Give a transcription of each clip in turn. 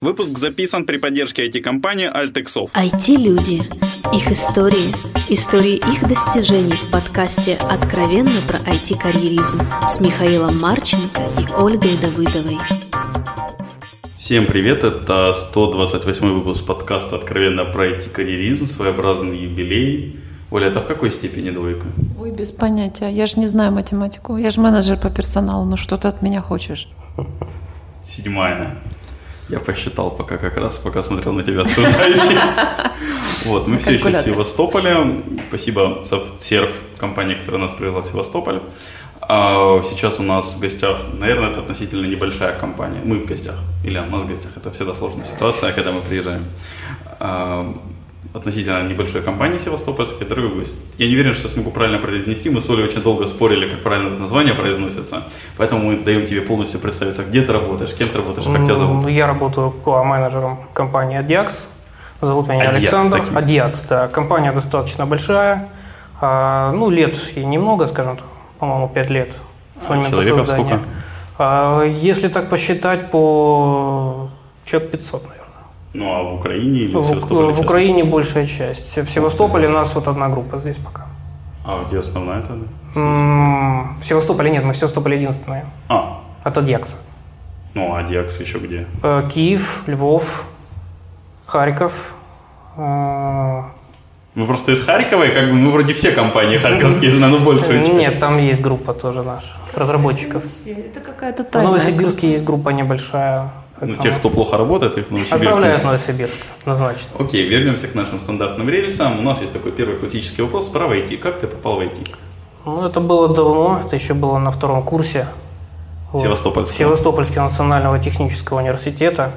Выпуск записан при поддержке IT-компании Altexov. IT-люди. Их истории. Истории их достижений в подкасте «Откровенно про IT-карьеризм» с Михаилом Марченко и Ольгой Давыдовой. Всем привет, это 128 выпуск подкаста «Откровенно про IT-карьеризм», своеобразный юбилей. Оля, это в какой степени двойка? Ой, без понятия. Я же не знаю математику. Я же менеджер по персоналу. Ну что ты от меня хочешь? Седьмая. Я посчитал пока как раз, пока смотрел на тебя. Вот, мы все еще в Севастополе. Спасибо SoftServe, компания, которая нас привела в Севастополь. А сейчас у нас в гостях, наверное, это относительно небольшая компания. Мы в гостях, или у нас в гостях. Это всегда сложная ситуация, когда мы приезжаем. Относительно небольшой компании севастопольской, дорогой гость. Я не уверен, что смогу правильно произнести. Мы с Олей очень долго спорили, как правильно это название произносится. Поэтому мы даем тебе полностью представиться, где ты работаешь, кем ты работаешь, как тебя зовут. Я работаю QA-менеджером компании Adiax. Зовут меня Adiax, Александр. Таки. Adiax, да. Компания достаточно большая. А, ну, лет и немного, скажем так, по-моему, 5 лет с момента Человеков создания. сколько? А, если так посчитать, по человек 500, наверное. Ну а в Украине или в, в, в Украине большая часть. В Севастополе у нас вот одна группа здесь пока. А где основная тогда? В Севастополе нет, мы в Севастополе единственные. А. От Адьякса. Ну, а Адьякс еще где? Э, Киев, Львов, Харьков. Э, мы просто из Харькова, и как бы мы вроде все компании харьковские знаем, но большую часть. Нет, там есть группа тоже наша, разработчиков. Это какая-то тайна. В Новосибирске есть группа небольшая. Ну, тех, кто плохо работает, их в Новосибирск. Отправляют в Новосибирск, однозначно. Окей, вернемся к нашим стандартным рельсам. У нас есть такой первый классический вопрос про IT. Как ты попал в IT? Ну, это было давно, это еще было на втором курсе. Севастопольского. Севастопольского национального технического университета.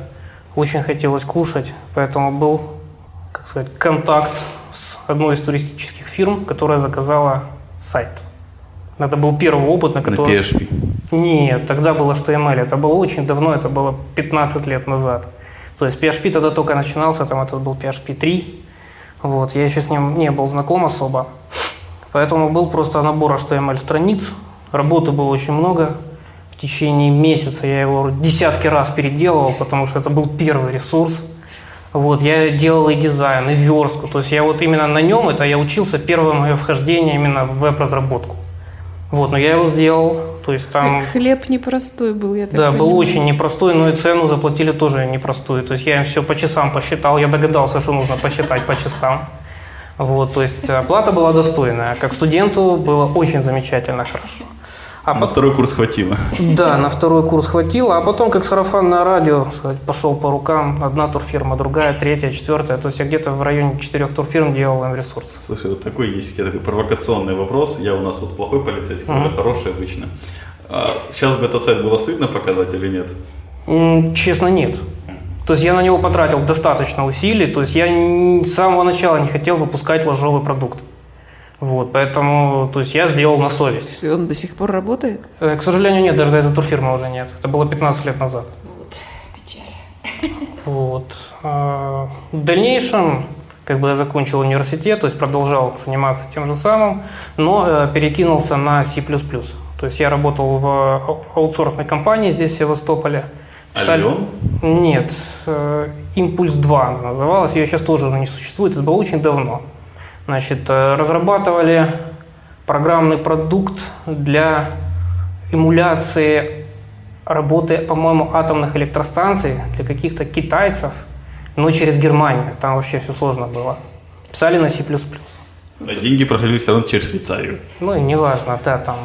Очень хотелось кушать, поэтому был, как сказать, контакт с одной из туристических фирм, которая заказала сайт. Это был первый опыт, на который... На PHP? Нет, тогда было HTML. Это было очень давно, это было 15 лет назад. То есть PHP тогда только начинался, там это был PHP 3. Вот, я еще с ним не был знаком особо. Поэтому был просто набор HTML страниц. Работы было очень много. В течение месяца я его десятки раз переделывал, потому что это был первый ресурс. Вот, я делал и дизайн, и верстку. То есть я вот именно на нем, это я учился первое мое вхождение именно в веб-разработку. Вот, но я его сделал, то есть там... Так хлеб непростой был, я так Да, понимаю. был очень непростой, но и цену заплатили тоже непростую. То есть я им все по часам посчитал, я догадался, что нужно посчитать по часам. Вот, то есть оплата была достойная. Как студенту было очень замечательно хорошо. А на под... второй курс хватило. Да, на второй курс хватило, а потом как сарафанное радио, сказать, пошел по рукам, одна турфирма, другая, третья, четвертая. То есть я где-то в районе четырех турфирм делал им ресурсы. Слушай, вот такой есть такой провокационный вопрос. Я у нас вот плохой полицейский, mm-hmm. хороший обычно. А сейчас бы этот сайт было стыдно показать или нет? Честно, нет. То есть я на него потратил достаточно усилий, то есть я с самого начала не хотел выпускать ложовый продукт. Вот, поэтому, то есть я сделал на совесть. И он до сих пор работает? Э, к сожалению, нет, даже этой турфирмы уже нет. Это было 15 лет назад. Вот, печаль. Вот. А, в дальнейшем, как бы я закончил университет, то есть продолжал заниматься тем же самым, но э, перекинулся на C++. То есть я работал в аутсорсной компании здесь, в Севастополе. Альон? Нет, э, Импульс 2 называлась, ее сейчас тоже уже не существует, это было очень давно. Значит, э, разрабатывали программный продукт для эмуляции работы, по-моему, атомных электростанций для каких-то китайцев, но через Германию. Там вообще все сложно было. Писали на C++. А деньги проходили все равно через Швейцарию. Ну, неважно, да, там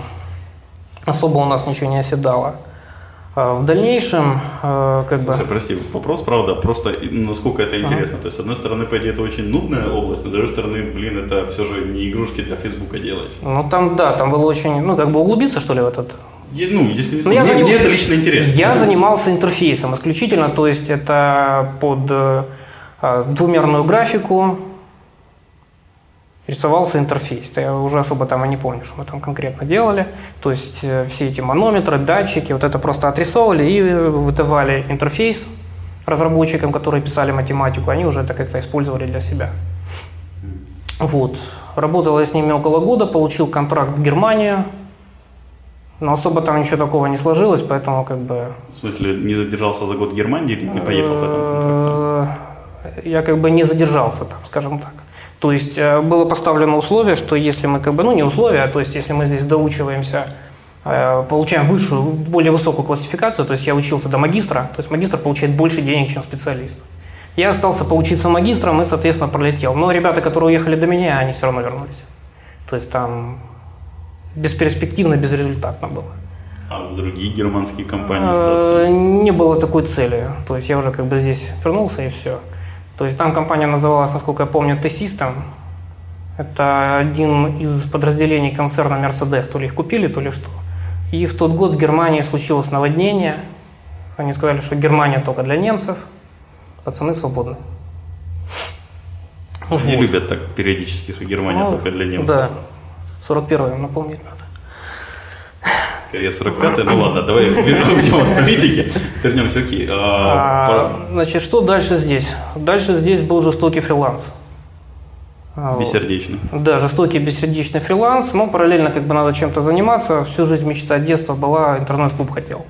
особо у нас ничего не оседало. А в дальнейшем, э, как Слушай, бы... прости, вопрос, правда, просто насколько это интересно. Ага. То есть, с одной стороны, по идее, это очень нудная область, но с другой стороны, блин, это все же не игрушки для Фейсбука делать. Ну, там, да, там было очень, ну, как бы углубиться, что ли, в этот... Ну, если не ну, мне, заним... мне это лично интересно. Я да. занимался интерфейсом исключительно, то есть это под э, двумерную графику, рисовался интерфейс. Я уже особо там и не помню, что мы там конкретно делали. То есть э, все эти манометры, датчики, вот это просто отрисовывали и выдавали интерфейс разработчикам, которые писали математику, они уже это как-то использовали для себя. Вот. Работал я с ними около года, получил контракт в Германию. Но особо там ничего такого не сложилось, поэтому как бы... В смысле, не задержался за год в Германии или не поехал Э, потом? Я как бы не задержался там, скажем так. То есть э, было поставлено условие, что если мы как бы, ну не условие, а то есть если мы здесь доучиваемся, э, получаем высшую, более высокую классификацию, то есть я учился до магистра, то есть магистр получает больше денег, чем специалист. Я остался поучиться магистром и, соответственно, пролетел. Но ребята, которые уехали до меня, они все равно вернулись. То есть там бесперспективно, безрезультатно было. А в другие германские компании Э? Не было такой цели. То есть я уже как бы здесь вернулся и все. То есть там компания называлась, насколько я помню, T-System. Это один из подразделений концерна Mercedes. То ли их купили, то ли что. И в тот год в Германии случилось наводнение. Они сказали, что Германия только для немцев. Пацаны свободны. Они Вот. любят так периодически, что Германия Ну, только для немцев. Да. 41-й, напомнить надо. Скорее 45 ну ладно, давай вернемся от политики. Вернемся, окей. А, А, значит, что дальше здесь? Дальше здесь был жестокий фриланс. А. Бессердечно. Да, жестокий бессердечный фриланс, но параллельно как бы надо чем-то заниматься. Всю жизнь мечта детства была, интернет-клуб хотел.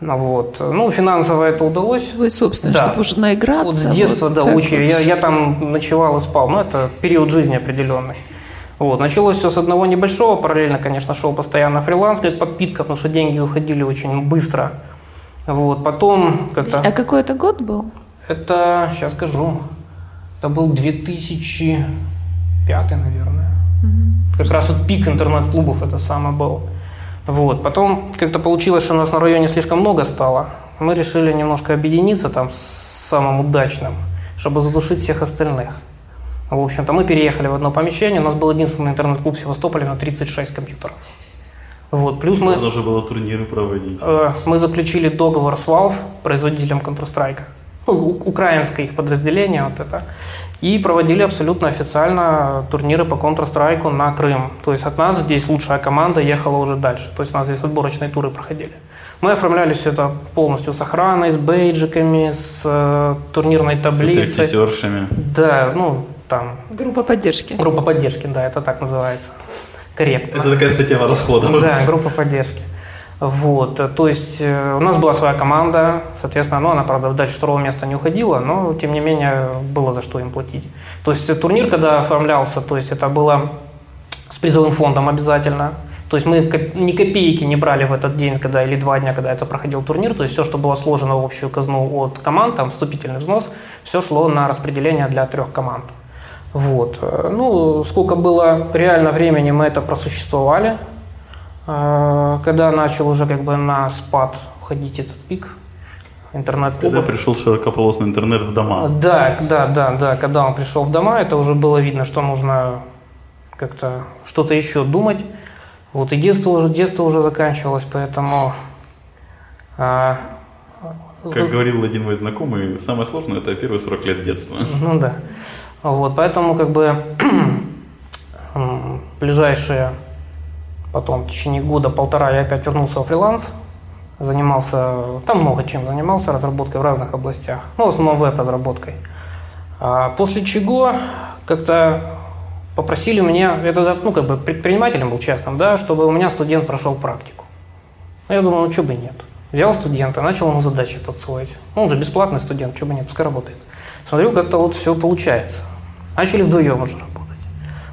Ну, вот. ну финансово это удалось. Свой собственный, Да. чтобы уже наиграться. Вот с детства, вот да, очень. вот. Я, я там ночевал и спал. Ну, это период жизни определенный. Вот. Началось все с одного небольшого. Параллельно, конечно, шел постоянно фриланс, как подпитка, потому что деньги уходили очень быстро. Вот. Потом как-то... А какой это год был? Это, сейчас скажу, это был 2005, наверное. Как раз вот пик интернет-клубов это самое был. Вот. Потом как-то получилось, что у нас на районе слишком много стало. Мы решили немножко объединиться там с самым удачным, чтобы задушить всех остальных. В общем-то, мы переехали в одно помещение. У нас был единственный интернет-клуб в Севастополе на 36 компьютеров. Вот. Плюс мы... Нужно было турниры проводить. Э, Мы заключили договор с Valve, производителем Counter-Strike, ну, украинское их подразделение вот это, и проводили абсолютно официально турниры по Counter-Strike на Крым. То есть от нас здесь лучшая команда ехала уже дальше. То есть у нас здесь отборочные туры проходили. Мы оформляли все это полностью с охраной, с бейджиками, с э, турнирной таблицей. стриптизершами. Да, ну там Группа поддержки. группа поддержки, да, это так называется. Корректно. Это такая статья расходов. Да, группа поддержки. Вот, то есть э, у нас была своя команда, соответственно, ну, она, правда, дальше второго места не уходила, но, тем не менее, было за что им платить. То есть э, турнир, когда оформлялся, то есть это было с призовым фондом обязательно. То есть мы ни копейки не брали в этот день, когда или два дня, когда это проходил турнир. То есть все, что было сложено в общую казну от команд, там вступительный взнос, все шло на распределение для трех команд. Вот. Э, Ну, сколько было реально времени мы это просуществовали. Э, Когда начал уже как бы на спад уходить этот пик Когда интернет-клубов. пришел широкополосный интернет в дома. Да, да, да, да. Когда он пришел в дома, это уже было видно, что нужно как-то что-то еще думать. Вот и детство уже, детство уже заканчивалось, поэтому... а, Как говорил один мой знакомый, самое сложное это первые 40 лет детства. Ну да. Вот, поэтому как бы ближайшие потом в течение года-полтора я опять вернулся в фриланс, занимался, там много чем занимался, разработкой в разных областях, ну, в основном веб-разработкой. А после чего как-то попросили меня, я тогда, ну, как бы предпринимателем был частным, да, чтобы у меня студент прошел практику. Ну, я думал, ну, что бы нет. Взял студента, начал ему задачи подсвоить. Он же бесплатный студент, что бы нет, пускай работает. Смотрю, как-то вот все получается. Начали вдвоем уже работать.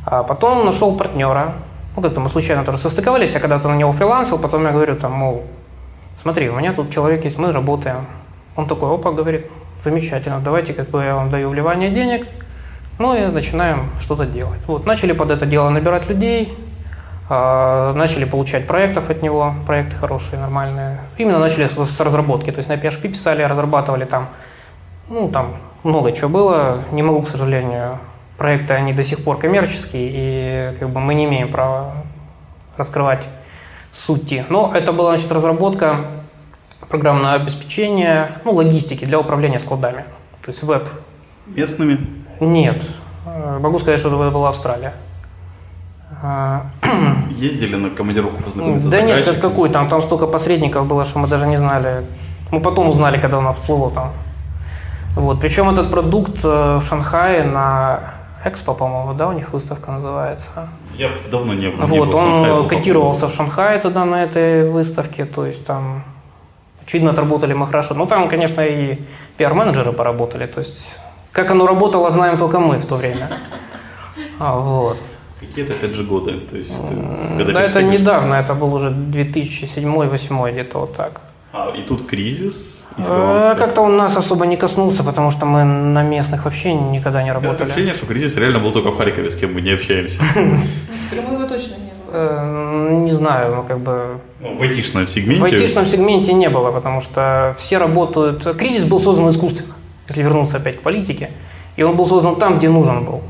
А потом нашел партнера. Ну, как-то мы случайно тоже состыковались, я когда-то на него фрилансил, потом я говорю, там, мол, смотри, у меня тут человек есть, мы работаем. Он такой, опа, говорит, замечательно, давайте как бы я вам даю вливание денег, ну и начинаем что-то делать. Вот, начали под это дело набирать людей, а, начали получать проектов от него, проекты хорошие, нормальные. Именно начали с разработки, то есть на PHP писали, разрабатывали там, ну там много чего было. Не могу, к сожалению, проекты они до сих пор коммерческие, и как бы мы не имеем права раскрывать сути. Но это была значит, разработка программного обеспечения, ну, логистики для управления складами. То есть веб. Местными? Нет. Э, Могу сказать, что это была Австралия. А, Ездили на командировку познакомиться Да нет, заказчиком? какой, там, там столько посредников было, что мы даже не знали. Мы потом узнали, когда у нас всплыло там. Вот. Причем этот продукт э, в Шанхае на Экспо, по-моему, да, у них выставка называется. Я давно не был. Вот, был, он Шанхай котировался в Шанхае тогда на этой выставке, то есть там очевидно отработали мы хорошо. Ну, там, конечно, и пиар-менеджеры поработали, то есть как оно работало, знаем только мы в то время. А, вот. Какие-то, опять же, годы? То есть, это, да, это недавно, это был уже 2007-2008, где-то вот так. А, и тут кризис? А, как-то он нас особо не коснулся, потому что мы на местных вообще никогда не работали. Такое ощущение, что кризис реально был только в Харькове, с кем мы не общаемся. В Крыму его точно не было. Э, не знаю, ну как бы... Ну, в айтишном сегменте? В айтишном сегменте не было, потому что все работают... Кризис был создан искусственно, если вернуться опять к политике. И он был создан там, где нужен был.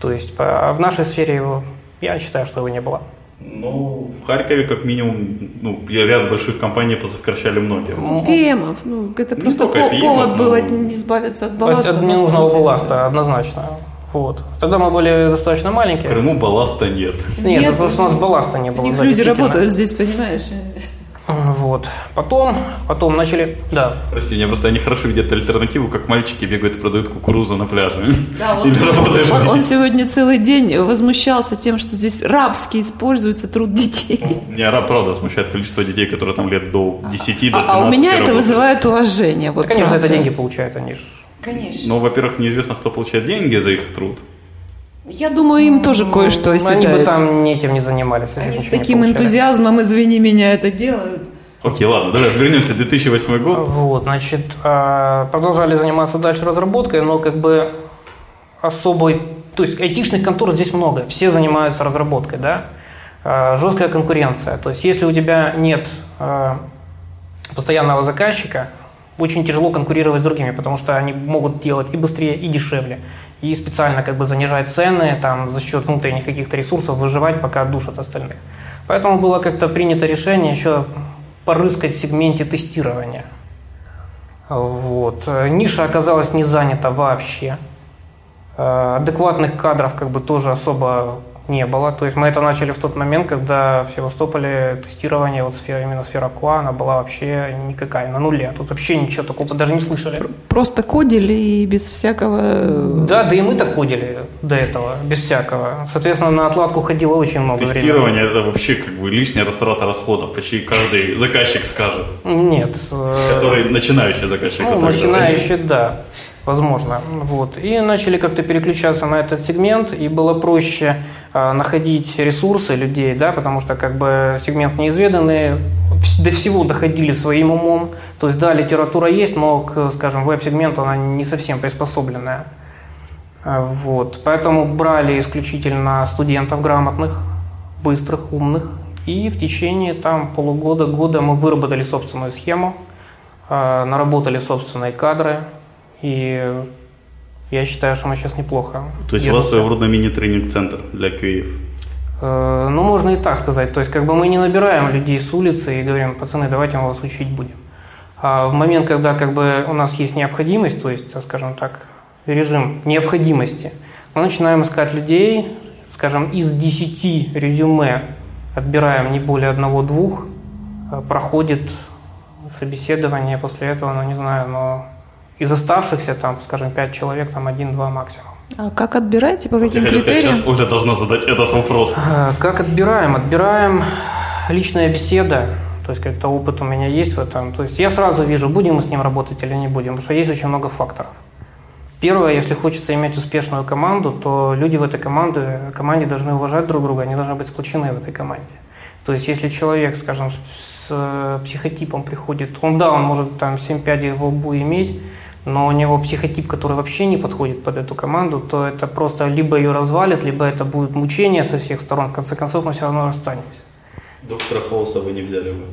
То есть в нашей сфере его, я считаю, что его не было. Ну, в Харькове, как минимум, ну, ряд больших компаний позакращали многие. Ну, ПМов, ну, это не просто по- ПМов, повод был но... избавиться от балласта. От ненужного балласта, однозначно. Вот. Тогда мы были достаточно маленькие. В Крыму балласта нет. Нет, нет просто у нас балласта не было. У них люди работают здесь, понимаешь? Вот. Потом, потом начали, да. Прости, меня просто они хорошо видят альтернативу, как мальчики бегают и продают кукурузу на пляже. Да, вот он, он сегодня целый день возмущался тем, что здесь рабски используется труд детей. Меня раб, правда, смущает количество детей, которые там лет до 10, до 12 А, а у меня это вызывает уважение. Вот да, конечно, правда. это деньги получают они же. Конечно. Но, во-первых, неизвестно, кто получает деньги за их труд. Я думаю, им тоже кое-что оседает. Они бы там этим не занимались. Они с таким энтузиазмом, извини меня, это делают. Окей, ладно, давай вернемся в 2008 год. Вот, значит, а, продолжали заниматься дальше разработкой, но как бы особой, то есть айтишных контор здесь много, все занимаются разработкой, да, а, жесткая конкуренция, то есть если у тебя нет а, постоянного заказчика, очень тяжело конкурировать с другими, потому что они могут делать и быстрее, и дешевле и специально как бы занижать цены там, за счет внутренних каких-то ресурсов, выживать, пока душат остальных. Поэтому было как-то принято решение еще порыскать в сегменте тестирования. Вот. Ниша оказалась не занята вообще. Э, адекватных кадров как бы тоже особо не было. То есть мы это начали в тот момент, когда в Севастополе тестирование, вот сфера, именно сфера КУА, она была вообще никакая, на нуле. Тут вообще ничего такого даже не слышали. Просто кодили и без всякого... Да, да и мы так кодили до этого, без всякого. Соответственно, на отладку ходило очень много Тестирование времени. это вообще как бы лишняя растрата расходов. Почти каждый заказчик скажет. Нет. Э, Который начинающий заказчик. Ну, начинающий, да возможно. Вот. И начали как-то переключаться на этот сегмент, и было проще находить ресурсы людей, да, потому что как бы сегмент неизведанный, до всего доходили своим умом. То есть, да, литература есть, но, к, скажем, веб-сегменту она не совсем приспособленная. А, вот. Поэтому брали исключительно студентов грамотных, быстрых, умных. И в течение там, полугода, года мы выработали собственную схему, а, наработали собственные кадры, и я считаю, что мы сейчас неплохо. То есть у вас своего рода мини-тренинг-центр для QA? Э, ну, можно и так сказать. То есть, как бы мы не набираем людей с улицы и говорим, пацаны, давайте мы вас учить будем. А в момент, когда как бы у нас есть необходимость, то есть, скажем так, режим необходимости, мы начинаем искать людей, скажем, из 10 резюме отбираем не более одного-двух, э, проходит собеседование, после этого, ну не знаю, но из оставшихся, там, скажем, 5 человек, там один-два максимум. А как отбираете, по каким Я критериям? Сейчас Оля должна задать этот вопрос. А, как отбираем? Отбираем личная беседа, то есть как-то опыт у меня есть в этом. То есть я сразу вижу, будем мы с ним работать или не будем, потому что есть очень много факторов. Первое, если хочется иметь успешную команду, то люди в этой команде, команде должны уважать друг друга, они должны быть сплочены в этой команде. То есть если человек, скажем, с психотипом приходит, он да, он может там 7 пядей в лбу иметь, но у него психотип, который вообще не подходит под эту команду, то это просто либо ее развалит, либо это будет мучение со всех сторон. В конце концов, мы все равно расстанемся. Доктора Хауса вы не взяли бы?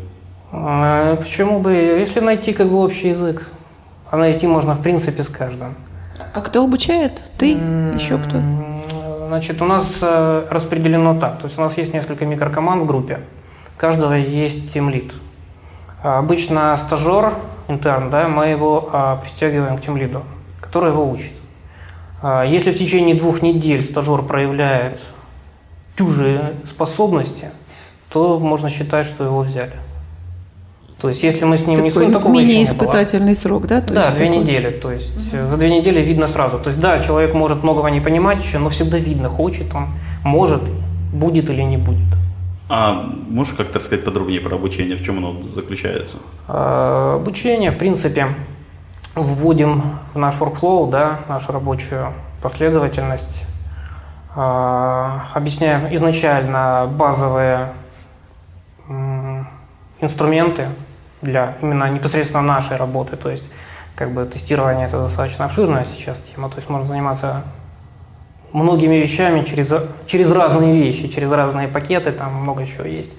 А, почему бы? Если найти как бы общий язык, а найти можно в принципе с каждым. А кто обучает? Ты? Еще кто? Значит, у нас э, распределено так. То есть у нас есть несколько микрокоманд в группе. У каждого есть тимлит. Обычно стажер интерн, да, мы его а, пристегиваем к тем лиду, который его учит. А, если в течение двух недель стажер проявляет чужие способности, то можно считать, что его взяли. То есть, если мы с ним Такой не сунем, такого мини-испытательный срок, да? То да, две такой... недели. То есть, угу. за две недели видно сразу. То есть, да, человек может многого не понимать еще, но всегда видно, хочет он, может, будет или не будет. А можешь как-то рассказать подробнее про обучение, в чем оно заключается? А, обучение, в принципе, вводим в наш workflow, да, нашу рабочую последовательность, а, объясняем изначально базовые инструменты для именно непосредственно нашей работы, то есть как бы тестирование это достаточно обширная сейчас тема, то есть можно заниматься многими вещами через, через разные вещи, через разные пакеты, там много чего есть.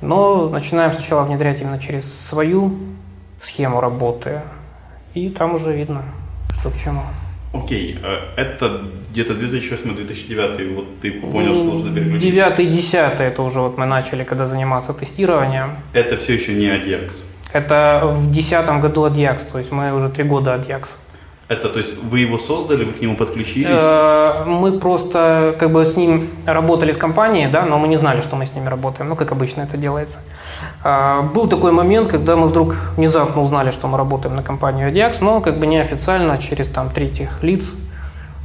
Но начинаем сначала внедрять именно через свою схему работы, и там уже видно, что к чему. Окей, okay. Э, это где-то 2008-2009, вот ты понял, что нужно переключиться? 9 и 10 это уже вот мы начали, когда заниматься тестированием. Это все еще не ADX? Это в 2010 году ADX, то есть мы уже три года ADX. Это, то есть вы его создали, вы к нему подключились? Э, мы просто как бы с ним работали в компании, да, но мы не знали, что мы с ними работаем, ну, как обычно это делается. Э, был такой момент, когда мы вдруг внезапно узнали, что мы работаем на компанию Adiax, но как бы неофициально, через там третьих лиц.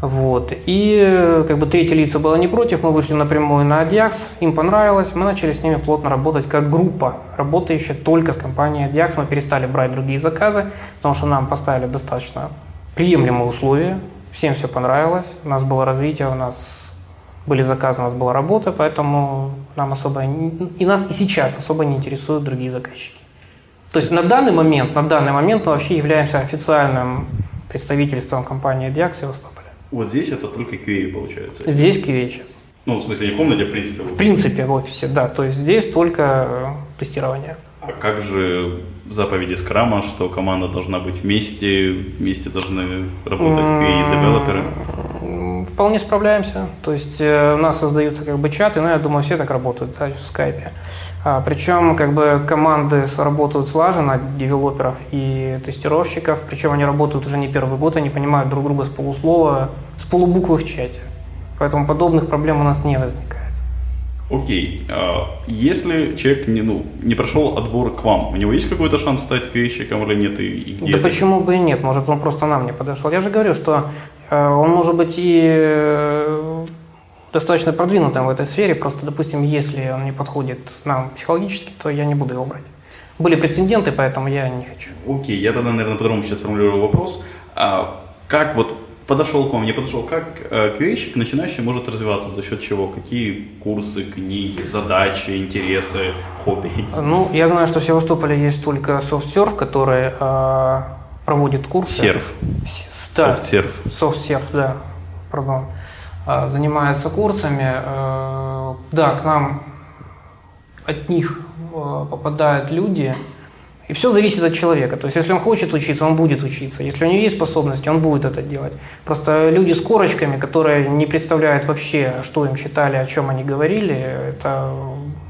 Вот. И как бы третьи лица было не против, мы вышли напрямую на Adiax, им понравилось, мы начали с ними плотно работать как группа, работающая только с компанией Adiax, мы перестали брать другие заказы, потому что нам поставили достаточно приемлемые условия, всем все понравилось, у нас было развитие, у нас были заказы, у нас была работа, поэтому нам особо, и нас и сейчас особо не интересуют другие заказчики. То есть на данный момент, на данный момент мы вообще являемся официальным представительством компании Diax Севастополя. Вот здесь это только QA получается? Здесь QA сейчас. Ну, в смысле, не в комнате, а в принципе в? В принципе, в офисе, да. То есть здесь только тестирование. А как же заповеди Скрама, что команда должна быть вместе, вместе должны работать QA-девелоперы? Вполне справляемся. То есть э, у нас создаются как бы чаты, ну, я думаю, все так работают да, в скайпе. А, причем как бы команды работают слаженно, девелоперов и тестировщиков, причем они работают уже не первый год, они понимают друг друга с полуслова, с полубуквы в чате. Поэтому подобных проблем у нас не возникает. Окей, а, если человек не, ну, не прошел отбор к вам, у него есть какой-то шанс стать QA-щиком или нет? И, и да это? почему бы и нет? Может, он просто нам не подошел. Я же говорю, что э, он может быть и э, достаточно продвинутым в этой сфере, просто, допустим, если он не подходит нам психологически, то я не буду его брать. Были прецеденты, поэтому я не хочу. Окей, я тогда, наверное, по-другому сейчас формулирую вопрос. А как вот подошел к вам, не подошел, как э, QA-щик начинающий может развиваться, за счет чего? Какие курсы, книги, задачи, интересы, хобби? Ну, я знаю, что в Севастополе есть только SoftServe, который э, проводит курсы. Серф. Да, SoftServe. SoftServe, да, пардон. Э, занимается курсами. Э, да, к нам от них э, попадают люди, и все зависит от человека. То есть, если он хочет учиться, он будет учиться. Если у него есть способности, он будет это делать. Просто люди с корочками, которые не представляют вообще, что им читали, о чем они говорили, это,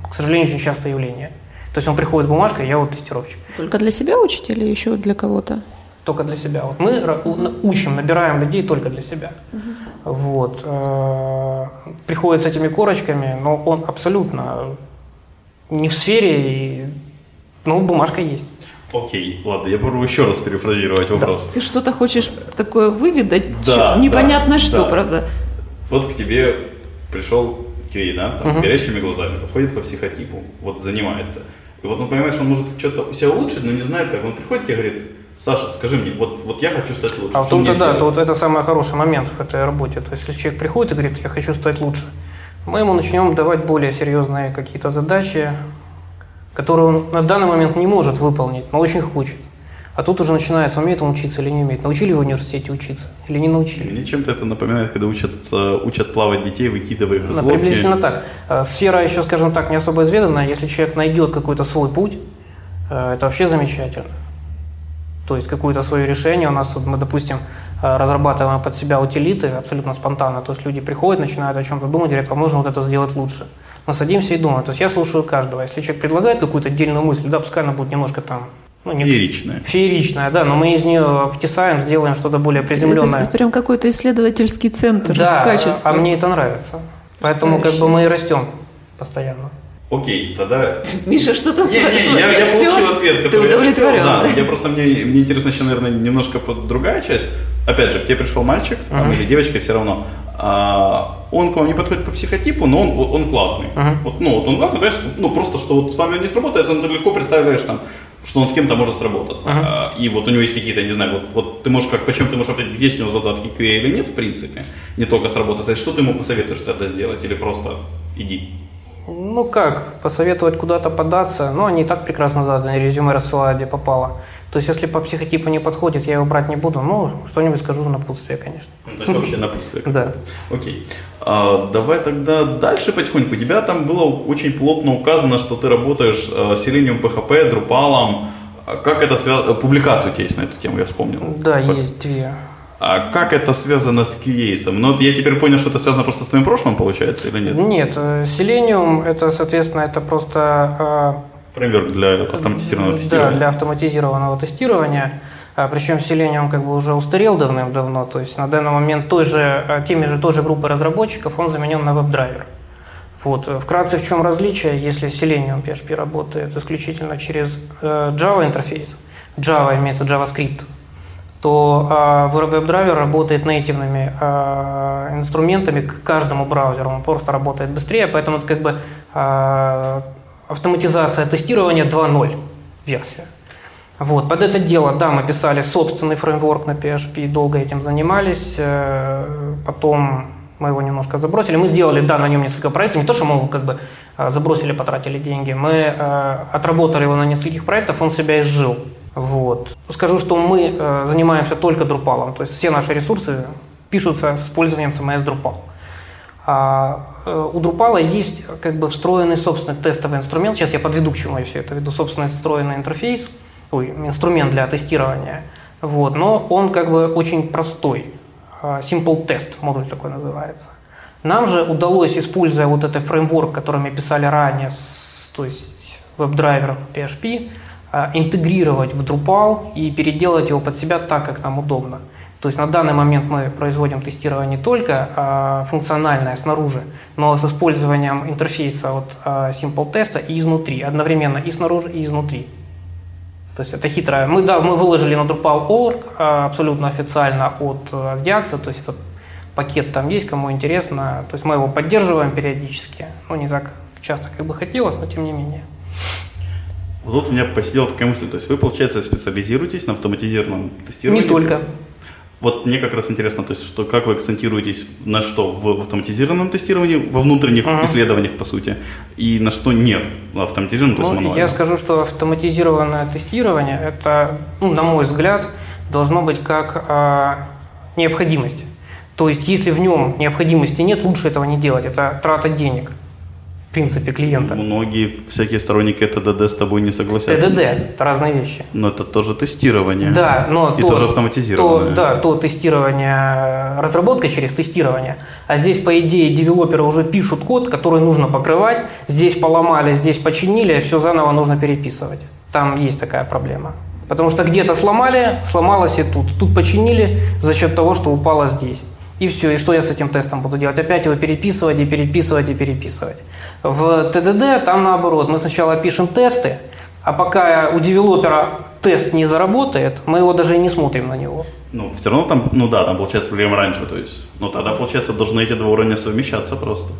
к сожалению, очень частое явление. То есть он приходит с бумажкой, я вот тестировщик. Только для себя учите или еще для кого-то? Только для себя. Вот мы учим, набираем людей только для себя. Угу. Вот. Э, приходит с этими корочками, но он абсолютно не в сфере, ну, бумажка есть. Окей, ладно, я попробую еще раз перефразировать вопрос. Ты что-то хочешь такое выведать? Да, Непонятно да, что, да. правда? Вот к тебе пришел Кей, да, там, угу. с горящими глазами, подходит по психотипу, вот занимается. И вот он понимает, что он может что-то у себя улучшить, но не знает как. Он приходит и говорит, Саша, скажи мне, вот, вот я хочу стать лучше. А в том-то да, то вот это самый хороший момент в этой работе. То есть, если человек приходит и говорит, я хочу стать лучше, мы ему начнем давать более серьезные какие-то задачи, которую он на данный момент не может выполнить, но очень хочет. А тут уже начинается, умеет он учиться или не умеет. Научили в университете учиться или не научили? Мне чем-то это напоминает, когда учатся, учат плавать детей, выкидывая их из да, лодки. Приблизительно так. Э, сфера еще, скажем так, не особо изведанная. Если человек найдет какой-то свой путь, э, это вообще замечательно. То есть какое-то свое решение. У нас, вот, мы, допустим, э, разрабатываем под себя утилиты абсолютно спонтанно. То есть люди приходят, начинают о чем-то думать, говорят, а можно вот это сделать лучше мы садимся и думаем. То есть я слушаю каждого. Если человек предлагает какую-то отдельную мысль, да, пускай она будет немножко там ну, не... Фееричная. Фееричная, да, но мы из нее обтесаем, сделаем что-то более приземленное. Это, это прям какой-то исследовательский центр да, качества. а мне это нравится. Поэтому как бы мы и растем постоянно. Окей, тогда... Миша, что-то не, не, я, я получил ответ. Ты удовлетворен. Да, я просто, мне, мне интересно еще, наверное, немножко под другая часть. Опять же, к тебе пришел мальчик, uh-huh. там, или девочка, все равно. А, он к вам не подходит по психотипу, но он, он классный. Uh-huh. Вот, ну, вот он классный, понимаешь, ну, просто, что вот с вами он не сработает, он легко представляешь, там, что он с кем-то может сработаться. Uh-huh. И вот у него есть какие-то, не знаю, вот, вот ты можешь как, почему ты можешь определить, есть у него задатки QA или нет, в принципе, не только сработаться. Что ты ему посоветуешь тогда сделать? Или просто иди? Ну как, посоветовать куда-то податься, ну они и так прекрасно заданы, резюме рассылают, где попало. То есть, если по психотипу не подходит, я его брать не буду, ну, что-нибудь скажу на напутствие, конечно. Ну, то есть, вообще напутствие? Да. Окей. А, давай тогда дальше потихоньку. У тебя там было очень плотно указано, что ты работаешь э, с Selenium PHP, Drupal. Как это связано? Публикацию у тебя есть на эту тему, я вспомнил. Да, есть две. А как это связано с QA? Ну, вот я теперь понял, что это связано просто с твоим прошлым, получается, или нет? Нет, э, Selenium, это, соответственно, это просто... Э, Фреймворк для автоматизированного тестирования. Да, для автоматизированного тестирования. А, Причем Selenium как бы уже устарел давным-давно, то есть на данный момент той же, э, теми же той же группы разработчиков он заменен на веб-драйвер. Вот. Вкратце в чем различие, если Selenium PHP работает исключительно через Java интерфейс, Java имеется JavaScript, то э, WebDriver работает нативными э, инструментами к каждому браузеру, он просто работает быстрее, поэтому это как бы э, автоматизация тестирования 2.0 версия. Вот, под это дело, да, мы писали собственный фреймворк на PHP, долго этим занимались, э, потом мы его немножко забросили. Мы сделали, да, на нем несколько проектов, не то, что мы как бы забросили, потратили деньги, мы э, отработали его на нескольких проектах, он себя изжил. Вот. Скажу, что мы э, занимаемся только Drupal, то есть все наши ресурсы пишутся с использованием CMS Drupal. Э, у Drupal есть как бы встроенный собственный тестовый инструмент. Сейчас я подведу к чему я все это веду. Собственный встроенный интерфейс, ой, инструмент для тестирования. Вот, но он как бы очень простой. А, Simple Test модуль такой называется. Нам же удалось, используя вот этот фреймворк, который мы писали ранее, то есть WebDriver PHP, а, интегрировать в Drupal и переделать его под себя так, как нам удобно. То есть на данный момент мы производим тестирование не только а, функциональное снаружи, но с использованием интерфейса от а, Simple Test и изнутри, одновременно и снаружи, и изнутри. То есть это хитрое. Мы, да, мы выложили на Drupal.org а, абсолютно официально от а, Diax, то есть этот пакет там есть, кому интересно. То есть мы его поддерживаем периодически, ну не так часто, как бы хотелось, но тем не менее. Вот тут у меня посидела такая мысль, то есть вы, получается, специализируетесь на автоматизированном тестировании? Не только. Вот мне как раз интересно, то есть, что, как вы акцентируетесь на что? В автоматизированном тестировании, во внутренних uh-huh. исследованиях, по сути, и на что не? В автоматизированном, то есть ну, Я скажу, что автоматизированное тестирование, это, ну, на мой взгляд, должно быть как а, необходимость. То есть, если в нем необходимости нет, лучше этого не делать, это трата денег в принципе, клиента. Многие всякие сторонники ТДД с тобой не согласятся. ТДД – это разные вещи. Но это тоже тестирование. Да, но и то, тоже автоматизированное. То, да, то тестирование, разработка через тестирование. А здесь, по идее, девелоперы уже пишут код, который нужно покрывать. Здесь поломали, здесь починили, все заново нужно переписывать. Там есть такая проблема. Потому что где-то сломали, сломалось и тут. Тут починили за счет того, что упало здесь. И все, и что я с этим тестом буду делать? Опять его переписывать и переписывать и переписывать. В ТДД там наоборот, мы сначала пишем тесты, а пока у девелопера тест не заработает, мы его даже и не смотрим на него. Ну, все равно там, ну да, там получается проблема раньше, то есть, ну тогда, получается, должны эти два уровня совмещаться просто.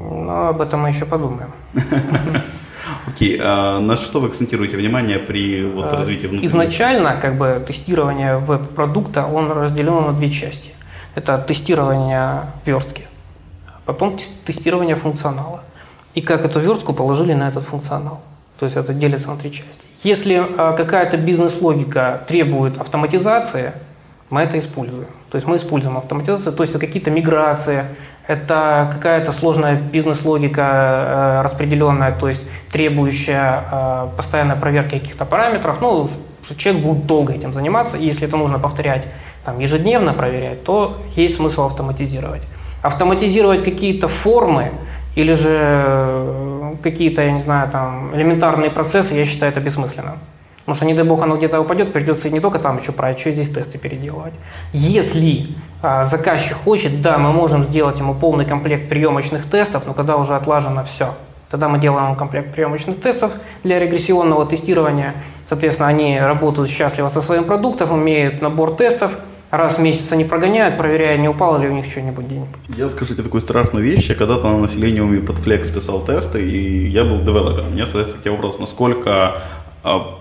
Ну, об этом мы еще подумаем. Окей, а на что вы акцентируете внимание при вот, э, развитии внутреннего? Изначально, как бы, тестирование веб-продукта, он разделен на две части. Это тестирование верстки, потом тестирование функционала и как эту верстку положили на этот функционал. То есть это делится на три части. Если а, какая-то бизнес-логика требует автоматизации, мы это используем. То есть мы используем автоматизацию, то есть это какие-то миграции, это какая-то сложная бизнес-логика э, распределенная, то есть требующая э, постоянной проверки каких-то параметров. Ну, человек будет долго этим заниматься, и если это нужно повторять там, ежедневно проверять, то есть смысл автоматизировать. Автоматизировать какие-то формы, или же э, какие-то, я не знаю, там, элементарные процессы, я считаю это бессмысленно. Потому что, не дай бог, оно где-то упадет, придется не только там еще править, еще здесь тесты переделывать. Если а, заказчик хочет, да, мы можем сделать ему полный комплект приемочных тестов, но когда уже отлажено все. Тогда мы делаем комплект приемочных тестов для регрессионного тестирования. Соответственно, они работают счастливо со своим продуктом, имеют набор тестов, раз в месяц они прогоняют, проверяя, не упало ли у них что-нибудь где-нибудь. Я скажу тебе такую страшную вещь. Я когда-то на населениуме под Flex писал тесты, и я был девелопером. Мне, соответственно, тебе вопрос, насколько а,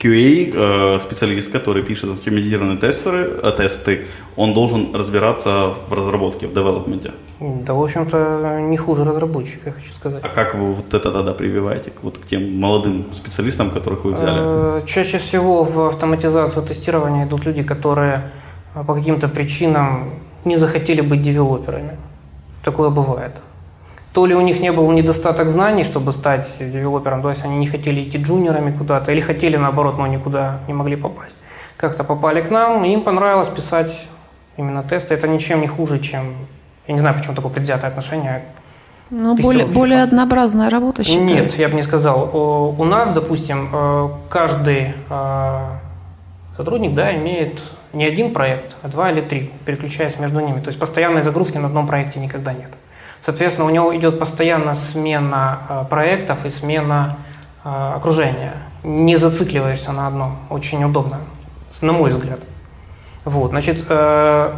QA, э, специалист, который пишет оптимизированные тестеры, э, тесты, он должен разбираться в разработке, в девелопменте. Да, в общем-то, не хуже разработчика, я хочу сказать. А как вы вот это тогда прививаете вот к тем молодым специалистам, которых вы взяли? Э, чаще всего в автоматизацию тестирования идут люди, которые по каким-то причинам не захотели быть девелоперами. Такое бывает то ли у них не был недостаток знаний, чтобы стать девелопером, то есть они не хотели идти джуниорами куда-то, или хотели наоборот, но никуда не могли попасть. Как-то попали к нам, и им понравилось писать именно тесты. Это ничем не хуже, чем, я не знаю, почему такое предвзятое отношение ну, более, более однообразная работа считается. Нет, я бы не сказал. У нас, допустим, э, каждый э, сотрудник да, имеет не один проект, а два или три, переключаясь между ними. То есть постоянной загрузки на одном проекте никогда нет. Соответственно, у него идет постоянно смена э, проектов и смена э, окружения. Не зацикливаешься на одном. Очень удобно, на мой взгляд. Вот, значит, э,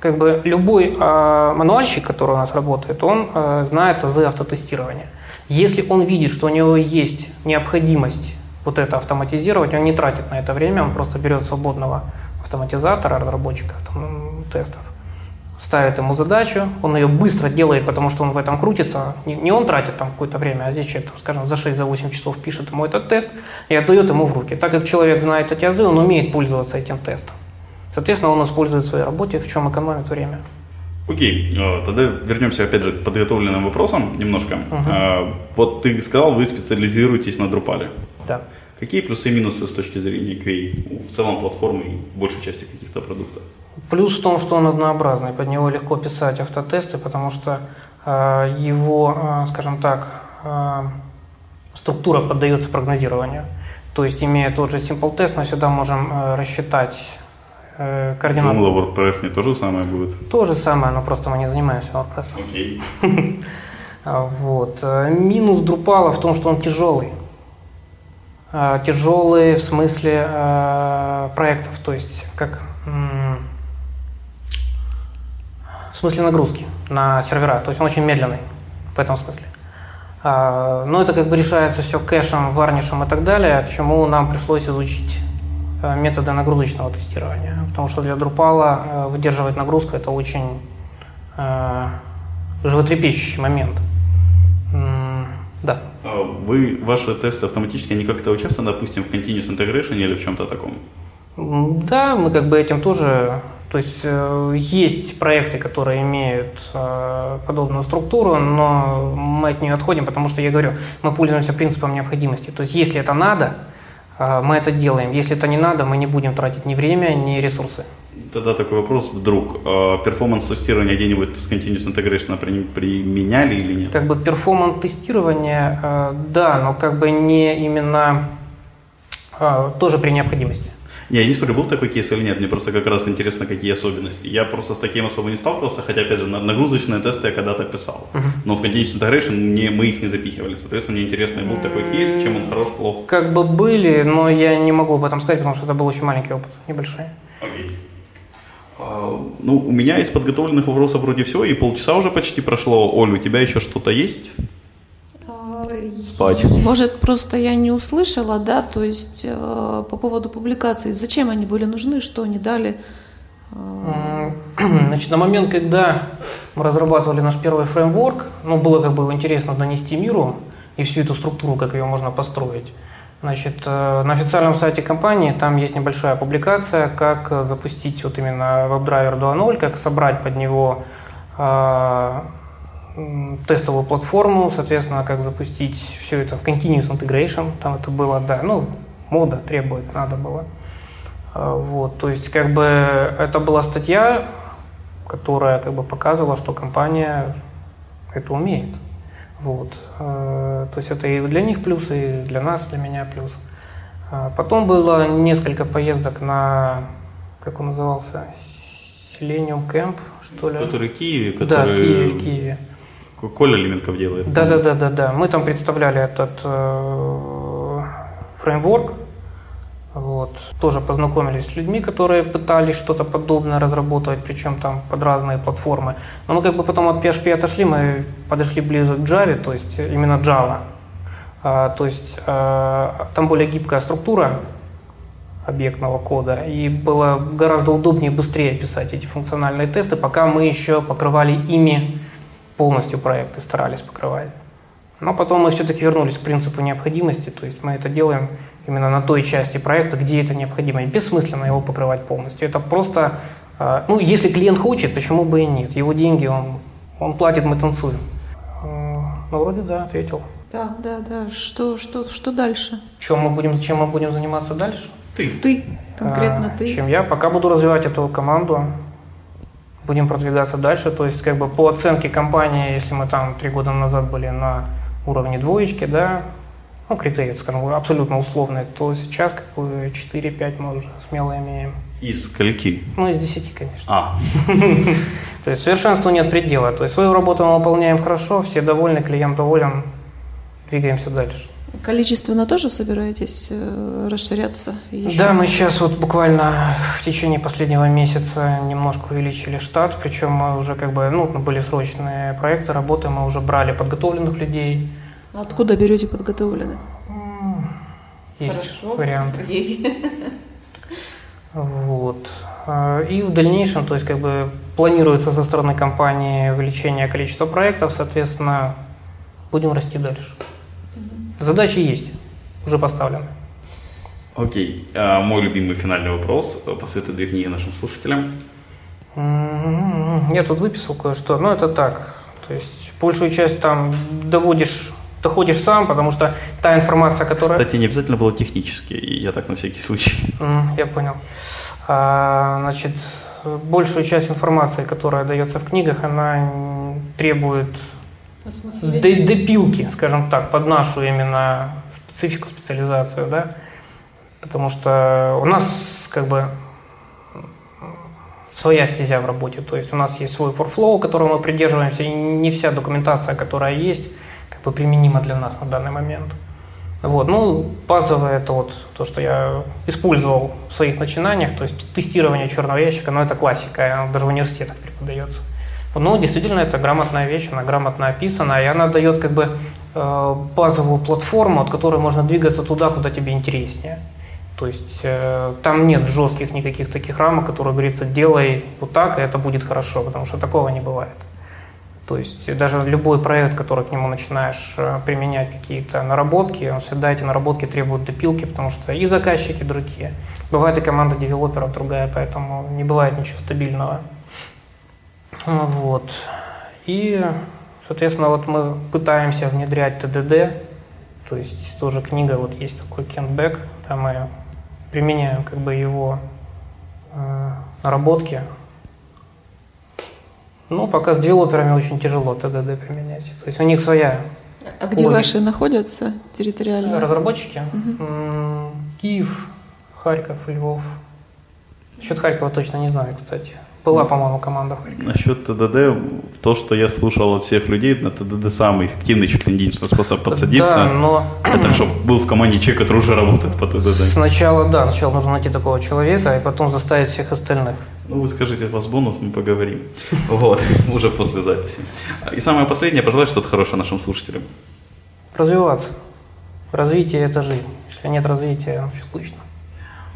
как бы любой мануальщик, который у нас работает, он знает азы автотестирования. Если он видит, что у него есть необходимость вот это автоматизировать, он не тратит на это время, он просто берет свободного автоматизатора, разработчика там, тестов, ставит ему задачу, он ее быстро делает, потому что он в этом крутится. Не, не он тратит там какое-то время, а здесь человек, скажем, за 6-8 за часов пишет ему этот тест и отдает ему в руки. Так как человек знает эти азы, он умеет пользоваться этим тестом. Соответственно, он использует в своей работе, в чем экономит время. Окей, э, тогда вернемся опять же к подготовленным вопросам немножко. Угу. Вот ты сказал, вы специализируетесь на Drupal. Да. Какие плюсы и минусы с точки зрения QA в целом платформы и большей части каких-то продуктов? Плюс в том, что он однообразный, под него легко писать автотесты, потому что э, его, э, скажем так, э, структура поддается прогнозированию. То есть, имея тот же simple тест, мы всегда можем э, рассчитать э, координаты. Думала, WordPress не то же самое будет? То же самое, но просто мы не занимаемся WordPress. Окей. Вот. Минус Drupal в том, что он тяжелый. Тяжелый в смысле э, проектов, то есть как в смысле нагрузки на сервера. То есть он очень медленный в этом смысле. А, но это как бы решается все кэшем, варнишем и так далее, чему нам пришлось изучить э, методы нагрузочного тестирования. Потому что для Drupal э, выдерживать нагрузку это очень э, животрепещущий момент. Да. А вы, ваши тесты автоматически, они как-то участвуют, допустим, в continuous integration или в чем-то таком? Да, мы как бы этим тоже то есть э, есть проекты, которые имеют э, подобную структуру, но мы от нее отходим, потому что я говорю, мы пользуемся принципом необходимости. То есть если это надо, мы это делаем. Если это не надо, мы не будем тратить ни время, ни ресурсы. Тогда такой вопрос вдруг. Перформанс-тестирование где-нибудь с Continuous Integration применяли или нет? Как бы перформанс-тестирование, да, но как бы не именно тоже при необходимости. Не, я не спорю, был такой кейс или нет, мне просто как раз интересно, какие особенности. Я просто с таким особо не сталкивался, хотя, опять же, нагрузочные тесты я когда-то писал. Uh-huh. Но в Continuous Integration не, мы их не запихивали. Соответственно, мне интересно, был такой кейс, чем он хорош, плох. Как бы были, но я не могу об этом сказать, потому что это был очень маленький опыт, небольшой. Okay. Uh, ну, у меня из подготовленных вопросов вроде все, и полчаса уже почти прошло. Оль, у тебя еще что-то есть? Спать. Может, просто я не услышала, да, то есть э, по поводу публикаций, зачем они были нужны, что они дали? Э... Значит, на момент, когда мы разрабатывали наш первый фреймворк, ну, было как бы интересно донести миру и всю эту структуру, как ее можно построить. Значит, э, на официальном сайте компании там есть небольшая публикация, как запустить вот именно WebDriver 2.0, как собрать под него э, тестовую платформу, соответственно, как запустить все это в Continuous Integration, там это было, да, ну, мода требует, надо было. А, вот, то есть, как бы, это была статья, которая, как бы, показывала, что компания это умеет. Вот. А, то есть, это и для них плюс, и для нас, для меня плюс. А, потом было несколько поездок на, как он назывался, Selenium Camp, что ли? Который в Киеве? Который... Да, в Киеве, в Киеве. Коля Лименков делает. Да, да, да, да, да. Мы там представляли этот э, фреймворк. Вот. Тоже познакомились с людьми, которые пытались что-то подобное разработать, причем там под разные платформы. Но мы как бы потом от PHP отошли, мы подошли ближе к Java, то есть именно Java. А, то есть а, там более гибкая структура объектного кода, и было гораздо удобнее и быстрее писать эти функциональные тесты, пока мы еще покрывали ими полностью проекты, старались покрывать. Но потом мы все-таки вернулись к принципу необходимости, то есть мы это делаем именно на той части проекта, где это необходимо. И бессмысленно его покрывать полностью. Это просто, а, ну, если клиент хочет, почему бы и нет? Его деньги, он, он платит, мы танцуем. Ну, вроде да, ответил. Да, да, да. Что, что, что дальше? Чем мы будем, чем мы будем заниматься дальше? Ты. Ты, конкретно а, ты. Чем я. Пока буду развивать эту команду, будем продвигаться дальше. То есть, как бы по оценке компании, если мы там три года назад были на уровне двоечки, да, ну, критерии, скажем, абсолютно условные, то сейчас как бы 4-5 мы уже смело имеем. Из скольки? Ну, из 10, конечно. А. То есть совершенству нет предела. То есть свою работу мы выполняем хорошо, все довольны, клиент доволен, двигаемся дальше. Количественно тоже собираетесь э, расширяться? Еще? Да, мы сейчас вот буквально в течение последнего месяца немножко увеличили штат, причем мы уже как бы, ну, были срочные проекты, работы, мы уже брали подготовленных людей. А откуда берете подготовленных? Есть Хорошо. вариант. Вот. А, и в дальнейшем, то есть как бы планируется со стороны компании увеличение количества проектов, соответственно, будем расти дальше. Задачи есть, уже поставлены. Окей. А мой любимый финальный вопрос. Посоветуй две книги нашим слушателям. Я тут выписал кое-что. Ну, это так. То есть большую часть там доводишь доходишь сам, потому что та информация, которая... Кстати, не обязательно было технически, я так на всякий случай. Mm, я понял. А, значит, большую часть информации, которая дается в книгах, она требует допилки, скажем так, под нашу именно специфику, специализацию, да, потому что у нас как бы своя стезя в работе, то есть у нас есть свой workflow, которого мы придерживаемся, и не вся документация, которая есть, как бы применима для нас на данный момент. Вот, ну, базовое это вот то, что я использовал в своих начинаниях, то есть тестирование черного ящика, но это классика, оно даже в университетах преподается. Ну, действительно, это грамотная вещь, она грамотно описана, и она дает как бы э, базовую платформу, от которой можно двигаться туда, куда тебе интереснее. То есть э, там нет жестких никаких таких рамок, которые говорится, делай вот так, и это будет хорошо, потому что такого не бывает. То есть даже любой проект, который к нему начинаешь э, применять какие-то наработки, он всегда эти наработки требуют допилки, потому что и заказчики другие. Бывает и команда девелоперов другая, поэтому не бывает ничего стабильного. Вот. И, соответственно, вот мы пытаемся внедрять ТДД, то есть тоже книга, вот есть такой Кен Бек, там мы применяем как бы его э, наработки ну, пока с девелоперами очень тяжело ТДД применять. То есть у них своя. А где логика. ваши находятся территориально? Разработчики? Угу. Киев, Харьков, Львов. Насчет Харькова точно не знаю, кстати. Была, по-моему, команда в Харькове. Насчет ТДД, то, что я слушал от всех людей, на ТДД самый эффективный, чуть ли не единственный способ подсадиться. Да, но... Это чтобы был в команде человек, который уже работает по ТДД. Сначала, да, сначала нужно найти такого человека, и потом заставить всех остальных. Ну, вы скажите, вас бонус, мы поговорим. Вот, уже после записи. И самое последнее, пожелать что-то хорошее нашим слушателям. Развиваться. Развитие – это жизнь. Если нет развития, все скучно.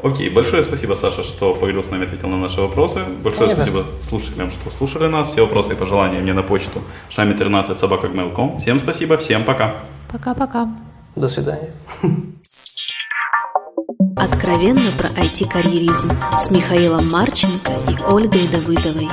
Окей, большое спасибо, Саша, что поговорил с нами, ответил на наши вопросы. Большое Конечно. спасибо слушателям, что слушали нас. Все вопросы и пожелания мне на почту шами 13 собака Всем спасибо, всем пока. Пока-пока. До свидания. Откровенно про IT-карьеризм с Михаилом Марченко и Ольгой Давыдовой.